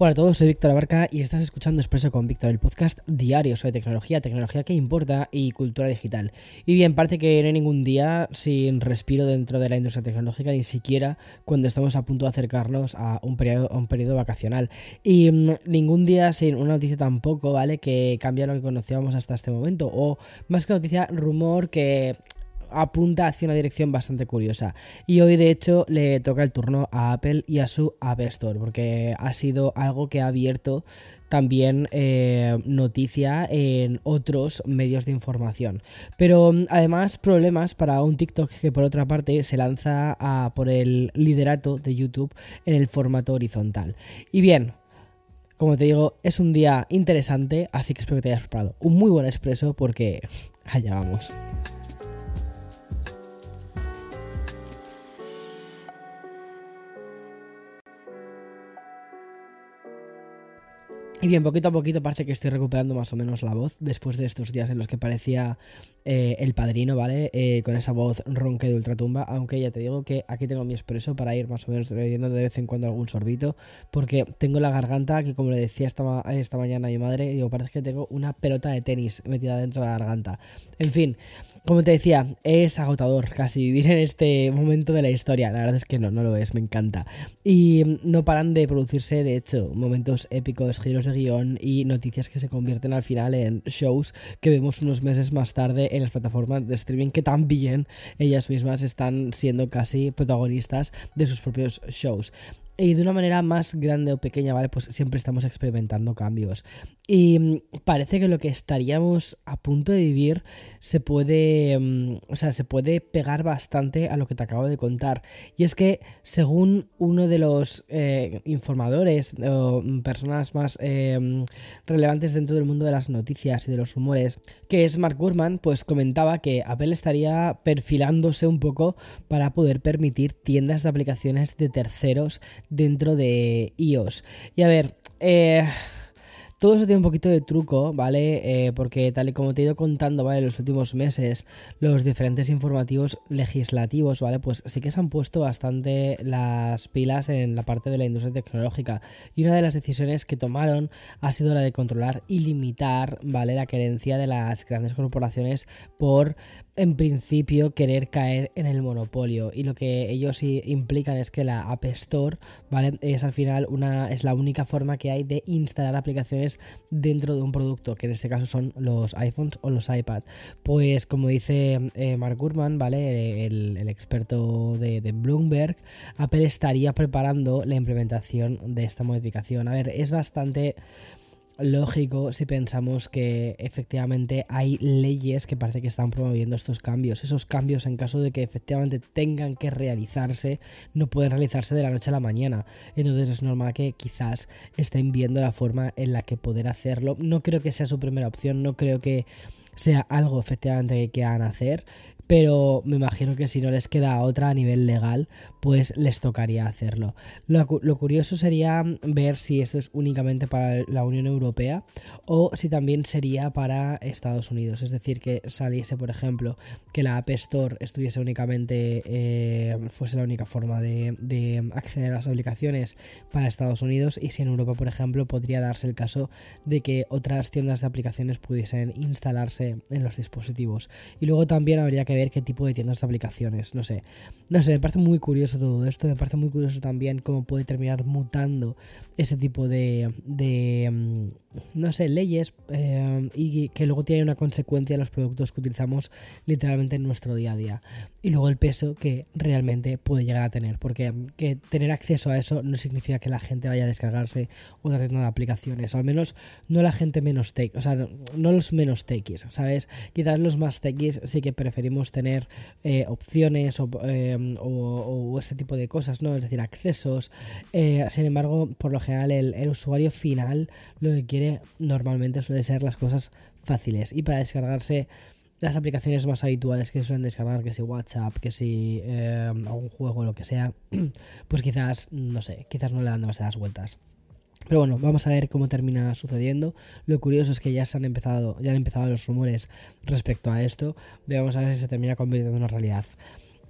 Hola a todos, soy Víctor Abarca y estás escuchando Expreso con Víctor, el podcast diario sobre tecnología, tecnología que importa y cultura digital. Y bien, parece que no hay ningún día sin respiro dentro de la industria tecnológica, ni siquiera cuando estamos a punto de acercarnos a un periodo, un periodo vacacional. Y mm, ningún día sin una noticia tampoco, ¿vale? Que cambia lo que conocíamos hasta este momento. O más que noticia, rumor que apunta hacia una dirección bastante curiosa. Y hoy de hecho le toca el turno a Apple y a su App Store, porque ha sido algo que ha abierto también eh, noticia en otros medios de información. Pero mm, además problemas para un TikTok que por otra parte se lanza por el liderato de YouTube en el formato horizontal. Y bien, como te digo, es un día interesante, así que espero que te hayas preparado un muy buen expreso porque allá vamos. Y bien, poquito a poquito parece que estoy recuperando más o menos la voz después de estos días en los que parecía eh, el padrino, ¿vale? Eh, con esa voz ronca de ultratumba, aunque ya te digo que aquí tengo mi expreso para ir más o menos bebiendo de vez en cuando algún sorbito, porque tengo la garganta que como le decía esta, esta mañana a mi madre, digo, parece que tengo una pelota de tenis metida dentro de la garganta. En fin, como te decía, es agotador casi vivir en este momento de la historia. La verdad es que no, no lo es, me encanta. Y no paran de producirse, de hecho, momentos épicos, giros de guion y noticias que se convierten al final en shows que vemos unos meses más tarde en las plataformas de streaming que también ellas mismas están siendo casi protagonistas de sus propios shows y de una manera más grande o pequeña, ¿vale? Pues siempre estamos experimentando cambios. Y mm, parece que lo que estaríamos a punto de vivir se puede, mm, o sea, se puede pegar bastante a lo que te acabo de contar. Y es que, según uno de los eh, informadores o mm, personas más eh, relevantes dentro del mundo de las noticias y de los rumores, que es Mark Gurman, pues comentaba que Apple estaría perfilándose un poco para poder permitir tiendas de aplicaciones de terceros dentro de iOS. Y a ver, eh, todo eso tiene un poquito de truco, ¿vale? Eh, porque tal y como te he ido contando, ¿vale? En los últimos meses, los diferentes informativos legislativos, ¿vale? Pues sí que se han puesto bastante las pilas en la parte de la industria tecnológica. Y una de las decisiones que tomaron ha sido la de controlar y limitar, ¿vale? La querencia de las grandes corporaciones por en principio querer caer en el monopolio y lo que ellos implican es que la App Store, ¿vale? Es al final una es la única forma que hay de instalar aplicaciones dentro de un producto, que en este caso son los iPhones o los iPad. Pues como dice eh, Mark Gurman, ¿vale? El, experto de, de Bloomberg, Apple estaría preparando la implementación de esta modificación. A ver, es bastante lógico si pensamos que efectivamente hay leyes que parece que están promoviendo estos cambios. Esos cambios, en caso de que efectivamente tengan que realizarse, no pueden realizarse de la noche a la mañana. Entonces es normal que quizás estén viendo la forma en la que poder hacerlo. No creo que sea su primera opción, no creo que sea algo efectivamente que quieran hacer pero me imagino que si no les queda otra a nivel legal, pues les tocaría hacerlo. Lo, curioso sería ver si esto es únicamente para la Unión Europea o si también sería para Estados Unidos. Es decir, que saliese, por ejemplo, que la App Store estuviese únicamente, eh, fuese la única forma de, de acceder a las aplicaciones para Estados Unidos y si en Europa, por ejemplo, podría darse el caso de que otras tiendas de aplicaciones pudiesen instalarse en los dispositivos. Y luego también habría que ver qué tipo de tiendas de aplicaciones, no sé. No sé, me parece muy curioso todo esto, me parece muy curioso también cómo puede terminar mutando ese tipo de, de mm, no sé, leyes eh, y que luego tiene una consecuencia en los productos que utilizamos literalmente en nuestro día a día. Y luego el peso que realmente puede llegar a tener, porque que tener acceso a eso no significa que la gente vaya a descargarse otra tienda de aplicaciones, o al menos no la gente menos tech, o sea, no, los menos techies, ¿sabes? Quizás los más techies sí que preferimos tener eh, opciones eh, o, este tipo de cosas, ¿no? Es decir, accesos. sin embargo, por lo general, el, el usuario final lo que quiere normalmente suele ser las cosas fáciles. Y para descargarse las aplicaciones más habituales que suelen descargar, que si WhatsApp, que si eh, algún juego, lo que sea, pues quizás, no sé, quizás no le dan demasiadas vueltas. Pero bueno, vamos a ver cómo termina sucediendo. Lo curioso es que ya se han empezado, ya han empezado los rumores respecto a esto. Vamos a ver si se termina convirtiendo en una realidad.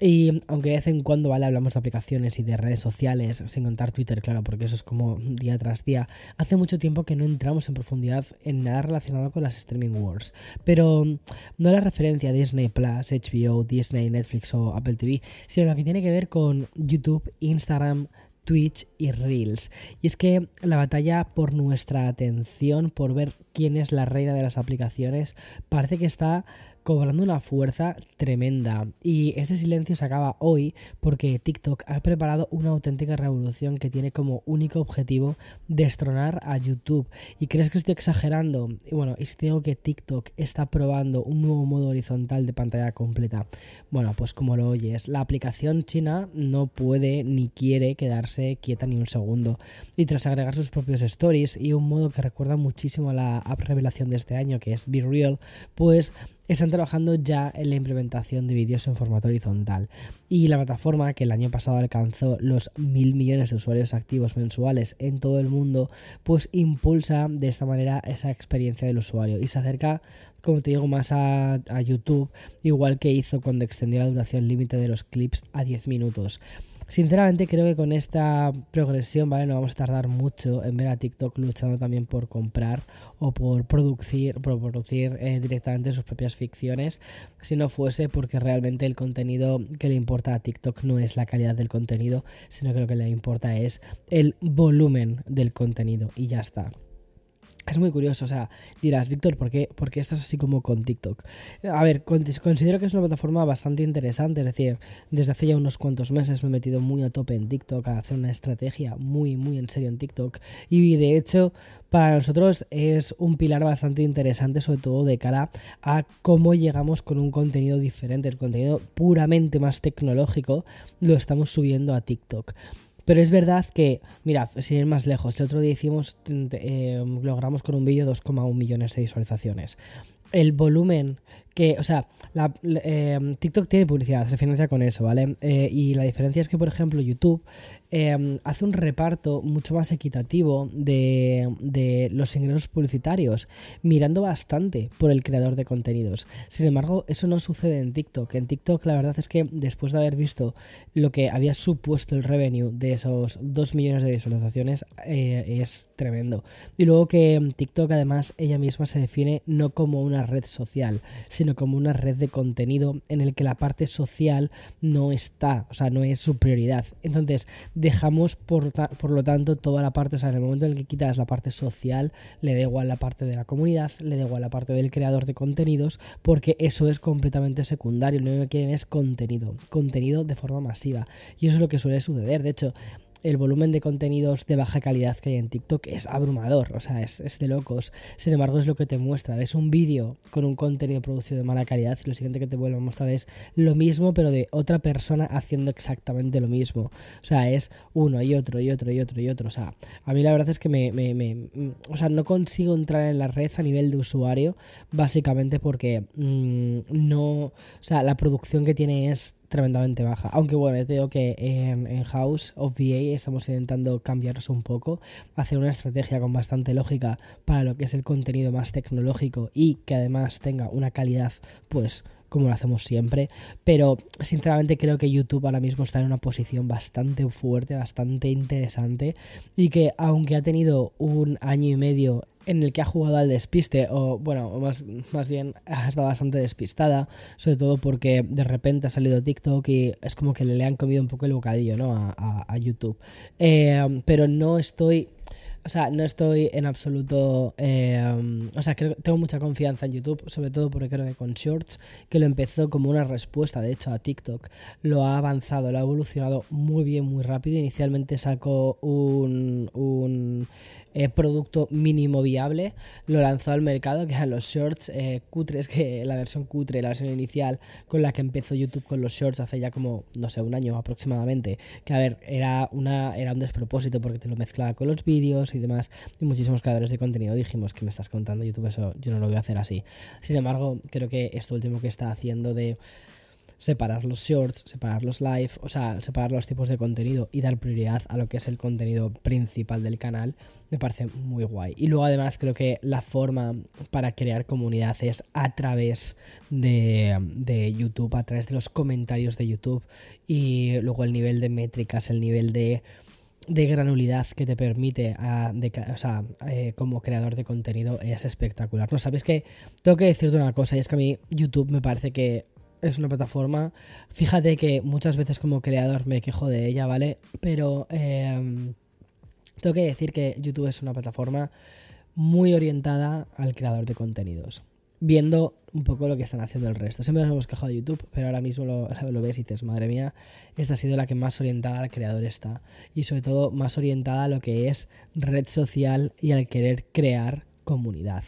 Y aunque de vez en cuando, ¿vale? Hablamos de aplicaciones y de redes sociales, sin contar Twitter, claro, porque eso es como día tras día, hace mucho tiempo que no entramos en profundidad en nada relacionado con las streaming wars. Pero no la referencia a Disney Plus, HBO, Disney, Netflix o Apple TV, sino la que tiene que ver con YouTube, Instagram, Twitch y Reels. Y es que la batalla por nuestra atención, por ver quién es la reina de las aplicaciones, parece que está cobrando una fuerza tremenda. Y este silencio se acaba hoy porque TikTok ha preparado una auténtica revolución que tiene como único objetivo destronar a YouTube. ¿Y crees que estoy exagerando? Bueno, y si digo que TikTok está probando un nuevo modo horizontal de pantalla completa. Bueno, pues como lo oyes, la aplicación china no puede ni quiere quedarse quieta ni un segundo. Y tras agregar sus propios stories y un modo que recuerda muchísimo a la app revelación de este año, que es Be Real, pues están trabajando ya en la implementación de vídeos en formato horizontal. Y la plataforma, que el año pasado alcanzó los mil millones de usuarios activos mensuales en todo el mundo, pues impulsa de esta manera esa experiencia del usuario y se acerca, como te digo, más a, a YouTube, igual que hizo cuando extendió la duración límite de los clips a 10 minutos. Sinceramente creo que con esta progresión, ¿vale? No vamos a tardar mucho en ver a TikTok luchando también por comprar o por producir, por producir eh, directamente sus propias ficciones, si no fuese porque realmente el contenido que le importa a TikTok no es la calidad del contenido, sino que lo que le importa es el volumen del contenido y ya está. Es muy curioso, o sea, dirás, Víctor, ¿por qué, ¿por qué estás así como con TikTok? A ver, considero que es una plataforma bastante interesante, es decir, desde hace ya unos cuantos meses me he metido muy a tope en TikTok, a hacer una estrategia muy, muy en serio en TikTok, y de hecho, para nosotros es un pilar bastante interesante, sobre todo de cara a cómo llegamos con un contenido diferente, el contenido puramente más tecnológico, lo estamos subiendo a TikTok. Pero es verdad que, mira, sin ir más lejos, el otro día hicimos, eh, logramos con un vídeo 2,1 millones de visualizaciones. El volumen que, o sea, eh, TikTok tiene publicidad, se financia con eso, ¿vale? Eh, y la diferencia es que, por ejemplo, YouTube eh, hace un reparto mucho más equitativo de, de, los ingresos publicitarios, mirando bastante por el creador de contenidos. Sin embargo, eso no sucede en TikTok. En TikTok, la verdad es que después de haber visto lo que había supuesto el revenue de esos 2 millones de visualizaciones, es tremendo. Y luego que TikTok, además, ella misma se define no como una red social, sino como una red de contenido en el que la parte social no está, o sea, no es su prioridad. Entonces, dejamos por, por lo tanto toda la parte, o sea, en el momento en el que quitas la parte social, le da igual la parte de la comunidad, le da igual la parte del creador de contenidos, porque eso es completamente secundario. Lo único que quieren es contenido, contenido de forma masiva. Y eso es lo que suele suceder. De hecho, el volumen de contenidos de baja calidad que hay en TikTok es abrumador, o sea, es, de locos. Sin embargo, es lo que te muestra. Ves un vídeo con un contenido producido de mala calidad y lo siguiente que te vuelve a mostrar es lo mismo, pero de otra persona haciendo exactamente lo mismo. O sea, es uno y otro y otro y otro y otro. O sea, a mí la verdad es que me, me, o sea, no consigo entrar en la red a nivel de usuario, básicamente porque mm, no, o sea, la producción que tiene es tremendamente baja. Aunque bueno, te digo que en, House of VA estamos intentando cambiarnos un poco, hacer una estrategia con bastante lógica para lo que es el contenido más tecnológico y que además tenga una calidad pues como lo hacemos siempre, pero sinceramente creo que YouTube ahora mismo está en una posición bastante fuerte, bastante interesante y que aunque ha tenido un año y medio en el que ha jugado al despiste, o bueno, más, más bien ha estado bastante despistada, sobre todo porque de repente ha salido TikTok y es como que le han comido un poco el bocadillo ¿no? a, YouTube. Eh, pero no estoy o sea, no estoy en absoluto. Eh, o sea, creo, tengo mucha confianza en YouTube, sobre todo porque creo que con Shorts, que lo empezó como una respuesta, de hecho, a TikTok, lo ha avanzado, lo ha evolucionado muy bien, muy rápido. Inicialmente sacó un eh, producto mínimo viable, lo lanzó al mercado, que eran los shorts eh, cutres, que la versión cutre, la versión inicial con la que empezó YouTube con los shorts hace ya como, no sé, un año aproximadamente, que a ver, era, una, era un despropósito porque te lo mezclaba con los vídeos y demás, y muchísimos creadores de contenido dijimos que me estás contando YouTube, eso yo no lo voy a hacer así. Sin embargo, creo que esto último que está haciendo de separar los shorts, separar los live, o sea, separar los tipos de contenido y dar prioridad a lo que es el contenido principal del canal, me parece muy guay. Y luego además creo que la forma para crear comunidad es a través de, de YouTube, a través de los comentarios de YouTube y luego el nivel de métricas, el nivel de de granulidad que te permite a, o sea, eh, como creador de contenido es espectacular. No sabes que tengo que decirte una cosa y es que a mí YouTube me parece que es una plataforma. Fíjate que muchas veces como creador me quejo de ella, ¿vale? Pero em, tengo que decir que YouTube es una plataforma muy orientada al creador de contenidos viendo un poco lo que están haciendo el resto. Siempre nos hemos quejado de YouTube, pero ahora mismo lo, lo, ves y dices, madre mía, esta ha sido la que más orientada al creador está. Y sobre todo más orientada a lo que es red social y al querer crear comunidad.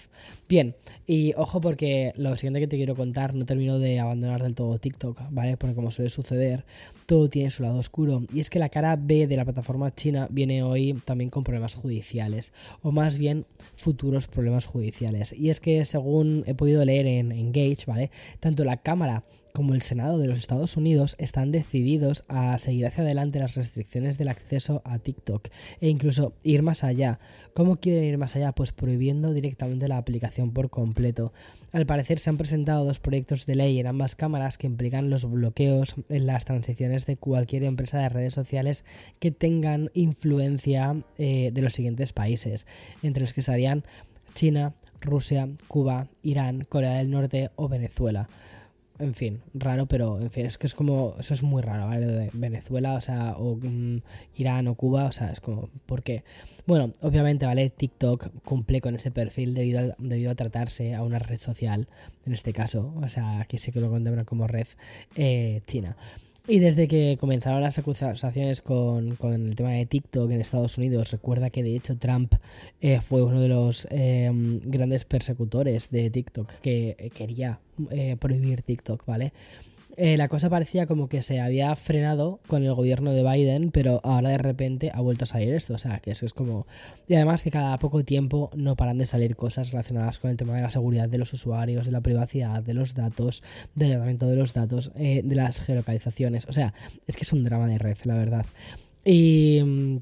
Bien, y ojo porque lo siguiente que te quiero contar, no termino de abandonar del todo TikTok, ¿vale? Porque como suele suceder, todo tiene su lado oscuro. Y es que la cara B de la plataforma china viene hoy también con problemas judiciales, o más bien futuros problemas judiciales. Y es que según he podido leer en Engage, ¿vale? Tanto la Cámara como el Senado de los Estados Unidos están decididos a seguir hacia adelante las restricciones del acceso a TikTok e incluso ir más allá. ¿Cómo quieren ir más allá? Pues prohibiendo directamente la aplicación por completo. Al parecer se han presentado dos proyectos de ley en ambas cámaras que implican los bloqueos en las transiciones de cualquier empresa de redes sociales que tengan influencia eh, de los siguientes países, entre los que estarían China, Rusia, Cuba, Irán, Corea del Norte o Venezuela en fin, raro, pero en fin, es que es como, eso es muy raro, ¿vale? De Venezuela, o sea, o mm, Irán o Cuba, o sea, es como, ¿por qué? Bueno, obviamente, ¿vale? TikTok cumple con ese perfil debido a, debido a tratarse a una red social, en este caso, o sea, aquí sí que lo contemplan como red eh, china. Y desde que comenzaron las acusaciones con, el tema de TikTok en Estados Unidos, recuerda que de hecho Trump eh, fue uno de los em, grandes persecutores de TikTok que quería eh, prohibir TikTok, ¿vale? Eh, la cosa parecía como que se había frenado con el gobierno de Biden, pero ahora de repente ha vuelto a salir esto. O sea, que eso es como. Y además que cada poco tiempo no paran de salir cosas relacionadas con el tema de la seguridad de los usuarios, de la privacidad, de los datos, del tratamiento de los datos, eh, de las geolocalizaciones. O sea, es que es un drama de red, la verdad. Y mm,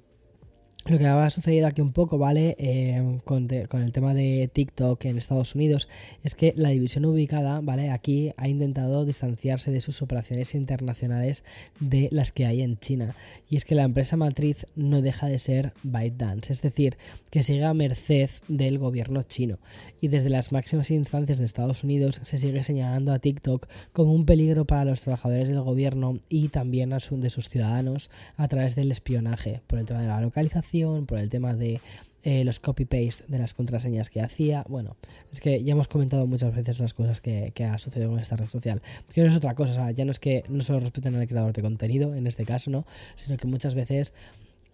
lo que ha sucedido aquí un poco, ¿vale? Eh, con, el tema de TikTok en Estados Unidos, es que la división ubicada, ¿vale? Aquí ha intentado distanciarse de sus operaciones internacionales de las que hay en China. Y es que la empresa matriz no deja de ser ByteDance, es decir, que sigue a merced del gobierno chino. Y desde las máximas instancias de Estados Unidos se sigue señalando a TikTok como un peligro para los trabajadores del gobierno y también a de sus ciudadanos a través del espionaje por el tema de la localización por el tema de eh, los copy-paste de las contraseñas que hacía. Bueno, es que ya hemos comentado muchas veces las cosas que, ha sucedido con esta red social. que no es otra cosa, ya no es que no solo respeten al creador de contenido, en este caso, ¿no? Sino que muchas veces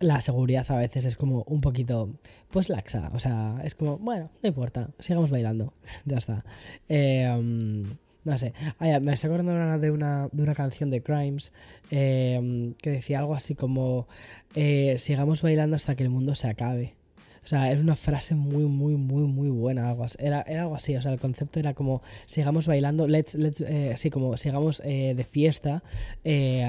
la seguridad a veces es como un poquito, pues laxa. O sea, es como, bueno, no importa, sigamos bailando. ya está. Eh, no sé. Ah, me estoy acordando de una, de una canción de Crimes em, que decía algo así como: eh, Sigamos bailando hasta que el mundo se acabe. O sea, es una frase muy, muy, muy, muy buena. Era, era algo así. O sea, el concepto era como: sigamos bailando, let's, let's, eh, sí, como sigamos eh, de fiesta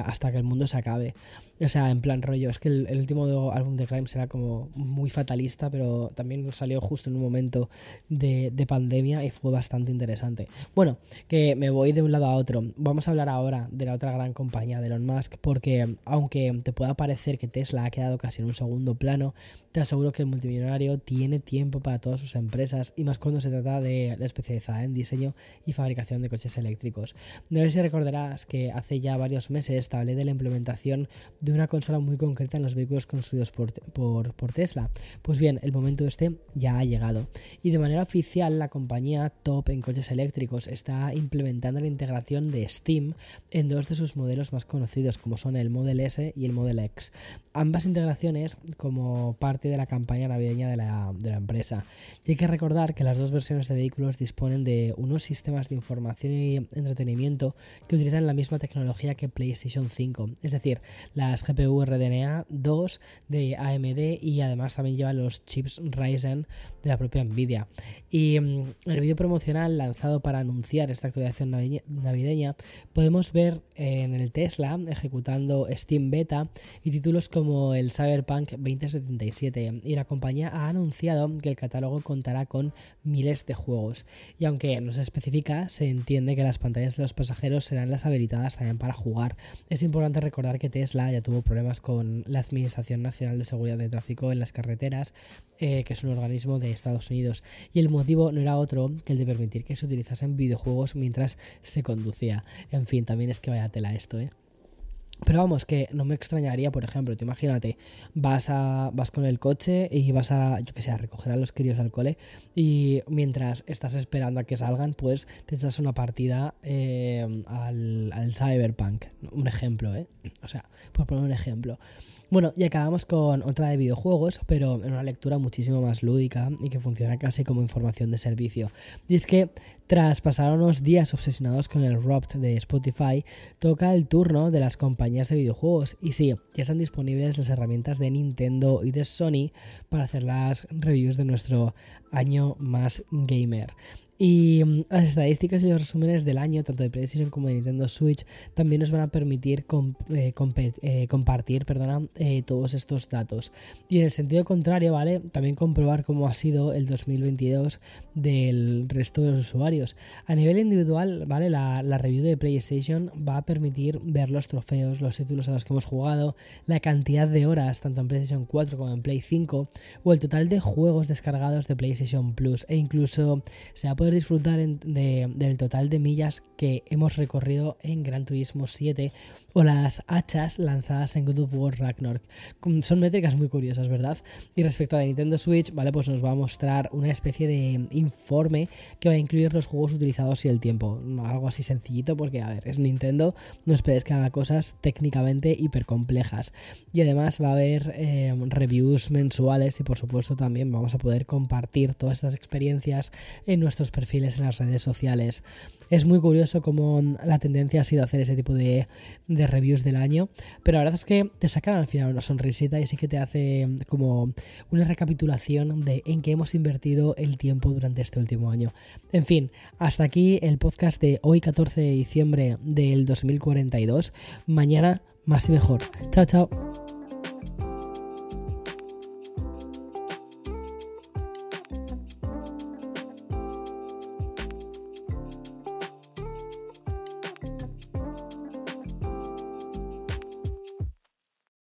hasta que el mundo se acabe. O sea, en plan rollo, es que el, último álbum de Grimes era como muy fatalista, pero también salió justo en un momento de, pandemia y fue bastante interesante. Bueno, que me voy de un lado a otro. Vamos a hablar ahora de la otra gran compañía de Elon Musk, porque aunque te pueda parecer que Tesla ha quedado casi en un segundo plano, te aseguro que el multimillonario tiene tiempo para todas sus empresas y más cuando se trata de la especializada en diseño y fabricación de coches eléctricos. No sé si recordarás que hace ya varios meses hablé de la implementación de una consola muy concreta en los vehículos construidos por, por, Tesla. Pues bien, el momento este ya ha llegado. Y de manera oficial, la compañía top en coches eléctricos está implementando la integración de Steam en dos de sus modelos más conocidos, como son el Model S y el Model X. Ambas integraciones como parte de la campaña navideña de la, de la empresa. Y hay que recordar que las dos versiones de vehículos disponen de unos sistemas de información y entretenimiento que utilizan la misma tecnología que PlayStation 5, es decir, las las GPU RDNA 2 de AMD y además también lleva los chips Ryzen de la propia Nvidia. Y mm, el vídeo promocional lanzado para anunciar esta actualización navideña podemos ver en el Tesla ejecutando Steam Beta y títulos como el Cyberpunk 2077 y la compañía ha anunciado que el catálogo contará con miles de juegos y aunque no se especifica se entiende que las pantallas de los pasajeros serán las habilitadas también para jugar. Es importante recordar que Tesla ya tuvo problemas con la Administración Nacional de Seguridad de Tráfico en las Carreteras, eh, que es un organismo de Estados Unidos, y el motivo no era otro que el de permitir que se utilizasen videojuegos mientras se conducía. En fin, también es que vaya tela esto, ¿eh? Pero vamos, que no me extrañaría, por ejemplo, te imagínate, vas a vas con el coche y vas a, yo que sé, a recoger a los críos al cole y mientras estás esperando a que salgan, pues te echas una partida eh, al, al Cyberpunk. Un ejemplo, ¿eh? O sea, por poner un ejemplo. Bueno, y acabamos con otra de videojuegos, pero en una lectura muchísimo más lúdica y que funciona casi como información de servicio. Y es que tras pasar unos días obsesionados con el Ropt de Spotify, toca el turno de las compañías de videojuegos. Y sí, ya están disponibles las herramientas de Nintendo y de Sony para hacer las reviews de nuestro año más gamer. Y mm, las estadísticas y los resúmenes del año, tanto de PlayStation como de Nintendo Switch, también nos van a permitir eh, eh, compartir perdona, eh, todos estos datos. Y en el sentido contrario, ¿vale? También comprobar cómo ha sido el 2022 del resto de los usuarios. A nivel individual, ¿vale? La, la review de PlayStation va a permitir ver los trofeos, los títulos a los que hemos jugado, la cantidad de horas, tanto en PlayStation 4 como en Play 5, o el total de juegos descargados de PlayStation Plus, e incluso se va a disfrutar del total de millas que hemos recorrido en Gran Turismo 7 o las hachas lanzadas en God of War Ragnarok. Son métricas muy curiosas, ¿verdad? Y respecto a Nintendo Switch, ¿vale? Pues nos va a mostrar una especie de informe que va a incluir los juegos utilizados y el tiempo. Algo así sencillito porque, a ver, es Nintendo, no esperes que haga cosas técnicamente hiper complejas. Y además va a haber eh, reviews mensuales y por supuesto también vamos a poder compartir todas estas experiencias en nuestros perfiles en las redes sociales. Es muy curioso cómo la tendencia ha sido hacer ese tipo de, reviews del año, pero la verdad es que te sacan al final una sonrisita y sí que te hace como una recapitulación de en qué hemos invertido el tiempo durante este último año. En fin, hasta aquí el podcast de hoy 14 de diciembre del 2042. Mañana más y mejor. Chao, chao.